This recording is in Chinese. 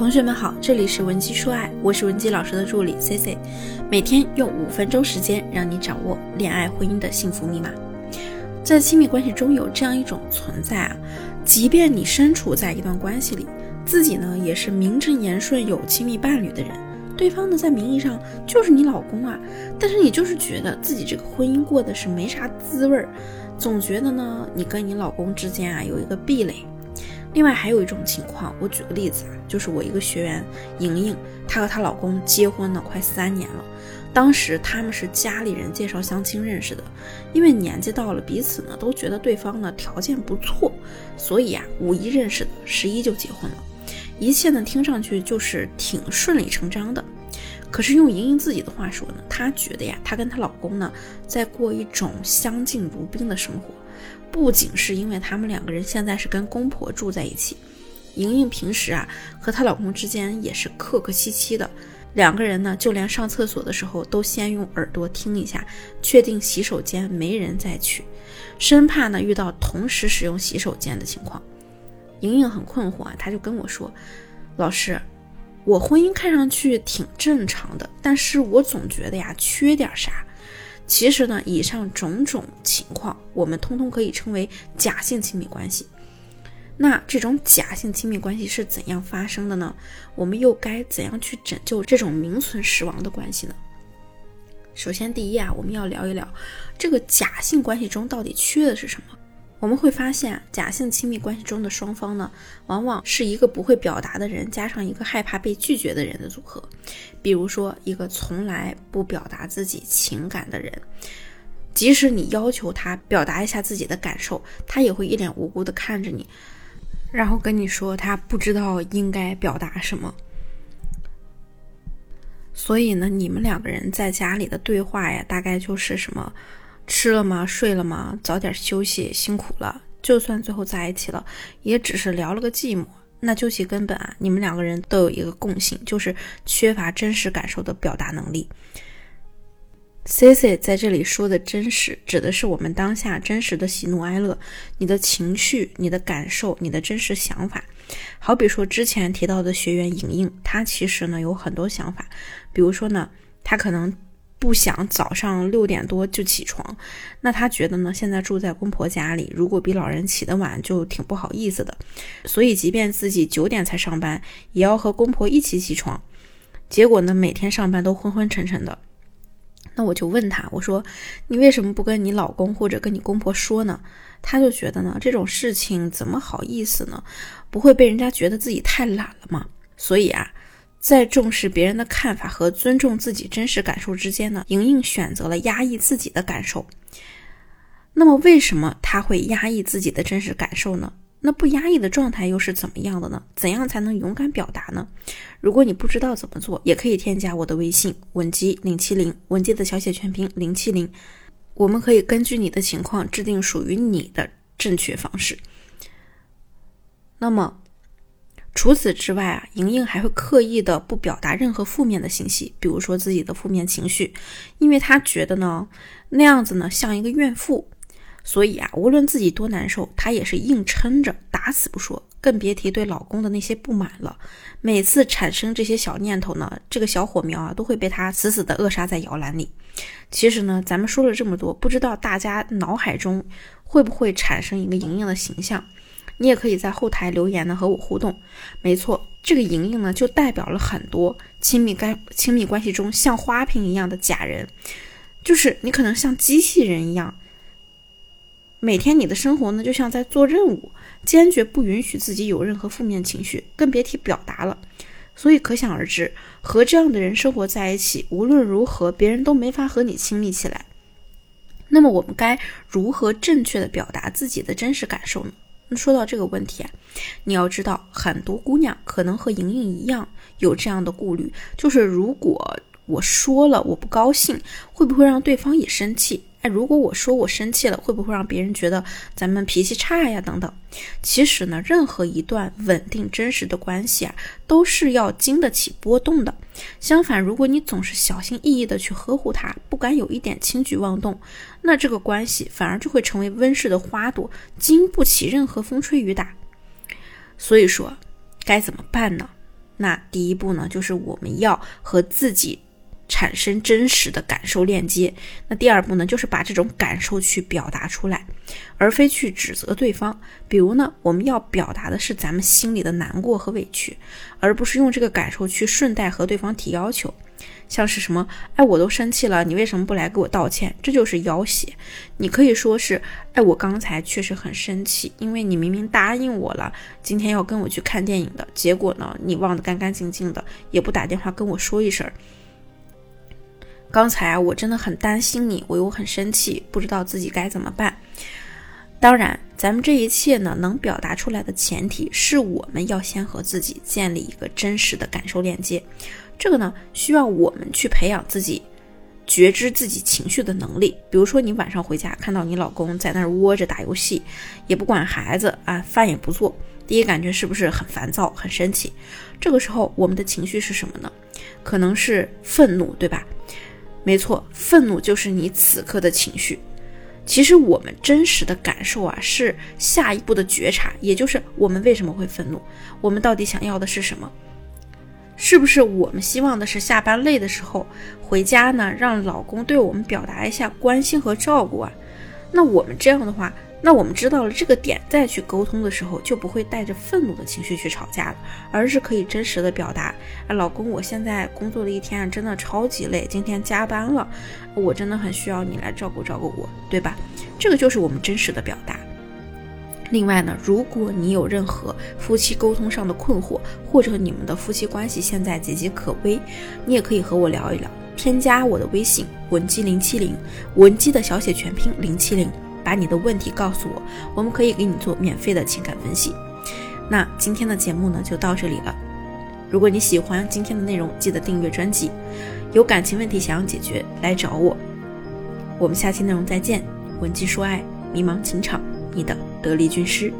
同学们好，这里是文姬说爱，我是文姬老师的助理 C C，每天用五分钟时间让你掌握恋爱婚姻的幸福密码。在亲密关系中有这样一种存在啊，即便你身处在一段关系里，自己呢也是名正言顺有亲密伴侣的人，对方呢在名义上就是你老公啊，但是你就是觉得自己这个婚姻过的是没啥滋味儿，总觉得呢你跟你老公之间啊有一个壁垒。另外还有一种情况，我举个例子啊，就是我一个学员莹莹，她和她老公结婚呢快三年了，当时他们是家里人介绍相亲认识的，因为年纪到了，彼此呢都觉得对方呢条件不错，所以啊五一认识的，十一就结婚了，一切呢听上去就是挺顺理成章的。可是用莹莹自己的话说呢，她觉得呀，她跟她老公呢在过一种相敬如宾的生活。不仅是因为他们两个人现在是跟公婆住在一起，莹莹平时啊和她老公之间也是客客气气的，两个人呢就连上厕所的时候都先用耳朵听一下，确定洗手间没人再去，生怕呢遇到同时使用洗手间的情况。莹莹很困惑啊，她就跟我说：“老师，我婚姻看上去挺正常的，但是我总觉得呀缺点啥。”其实呢，以上种种情况，我们通通可以称为假性亲密关系。那这种假性亲密关系是怎样发生的呢？我们又该怎样去拯救这种名存实亡的关系呢？首先，第一啊，我们要聊一聊这个假性关系中到底缺的是什么。我们会发现，假性亲密关系中的双方呢，往往是一个不会表达的人，加上一个害怕被拒绝的人的组合。比如说，一个从来不表达自己情感的人，即使你要求他表达一下自己的感受，他也会一脸无辜的看着你，然后跟你说他不知道应该表达什么。所以呢，你们两个人在家里的对话呀，大概就是什么？吃了吗？睡了吗？早点休息，辛苦了。就算最后在一起了，也只是聊了个寂寞。那究其根本啊，你们两个人都有一个共性，就是缺乏真实感受的表达能力。C C 在这里说的真实，指的是我们当下真实的喜怒哀乐，你的情绪、你的感受、你的真实想法。好比说之前提到的学员莹莹，她其实呢有很多想法，比如说呢，她可能。不想早上六点多就起床，那他觉得呢？现在住在公婆家里，如果比老人起得晚，就挺不好意思的。所以，即便自己九点才上班，也要和公婆一起起床。结果呢，每天上班都昏昏沉沉的。那我就问他，我说：“你为什么不跟你老公或者跟你公婆说呢？”他就觉得呢，这种事情怎么好意思呢？不会被人家觉得自己太懒了吗？所以啊。在重视别人的看法和尊重自己真实感受之间呢，莹莹选择了压抑自己的感受。那么，为什么她会压抑自己的真实感受呢？那不压抑的状态又是怎么样的呢？怎样才能勇敢表达呢？如果你不知道怎么做，也可以添加我的微信文姬零七零，文姬的小写全拼零七零，我们可以根据你的情况制定属于你的正确方式。那么。除此之外啊，莹莹还会刻意的不表达任何负面的信息，比如说自己的负面情绪，因为她觉得呢，那样子呢像一个怨妇，所以啊，无论自己多难受，她也是硬撑着，打死不说，更别提对老公的那些不满了。每次产生这些小念头呢，这个小火苗啊，都会被她死死的扼杀在摇篮里。其实呢，咱们说了这么多，不知道大家脑海中会不会产生一个莹莹的形象？你也可以在后台留言呢和我互动。没错，这个莹莹呢就代表了很多亲密关亲密关系中像花瓶一样的假人，就是你可能像机器人一样，每天你的生活呢就像在做任务，坚决不允许自己有任何负面情绪，更别提表达了。所以可想而知，和这样的人生活在一起，无论如何别人都没法和你亲密起来。那么我们该如何正确的表达自己的真实感受呢？说到这个问题啊，你要知道，很多姑娘可能和莹莹一样有这样的顾虑，就是如果我说了我不高兴，会不会让对方也生气？哎，如果我说我生气了，会不会让别人觉得咱们脾气差呀？等等。其实呢，任何一段稳定真实的关系啊，都是要经得起波动的。相反，如果你总是小心翼翼的去呵护它，不敢有一点轻举妄动，那这个关系反而就会成为温室的花朵，经不起任何风吹雨打。所以说，该怎么办呢？那第一步呢，就是我们要和自己。产生真实的感受链接。那第二步呢，就是把这种感受去表达出来，而非去指责对方。比如呢，我们要表达的是咱们心里的难过和委屈，而不是用这个感受去顺带和对方提要求。像是什么，哎，我都生气了，你为什么不来给我道歉？这就是要挟。你可以说是，哎，我刚才确实很生气，因为你明明答应我了，今天要跟我去看电影的，结果呢，你忘得干干净净的，也不打电话跟我说一声。刚才啊，我真的很担心你，我又很生气，不知道自己该怎么办。当然，咱们这一切呢，能表达出来的前提是我们要先和自己建立一个真实的感受链接。这个呢，需要我们去培养自己觉知自己情绪的能力。比如说，你晚上回家看到你老公在那儿窝着打游戏，也不管孩子啊，饭也不做，第一感觉是不是很烦躁、很生气？这个时候，我们的情绪是什么呢？可能是愤怒，对吧？没错，愤怒就是你此刻的情绪。其实我们真实的感受啊，是下一步的觉察，也就是我们为什么会愤怒，我们到底想要的是什么？是不是我们希望的是下班累的时候回家呢，让老公对我们表达一下关心和照顾啊？那我们这样的话。那我们知道了这个点，再去沟通的时候，就不会带着愤怒的情绪去吵架了，而是可以真实的表达：哎，老公，我现在工作了一天，真的超级累，今天加班了，我真的很需要你来照顾照顾我，对吧？这个就是我们真实的表达。另外呢，如果你有任何夫妻沟通上的困惑，或者你们的夫妻关系现在岌岌可危，你也可以和我聊一聊，添加我的微信文姬零七零，文姬的小写全拼零七零。把你的问题告诉我，我们可以给你做免费的情感分析。那今天的节目呢，就到这里了。如果你喜欢今天的内容，记得订阅专辑。有感情问题想要解决，来找我。我们下期内容再见。文姬说爱，迷茫情场，你的得力军师。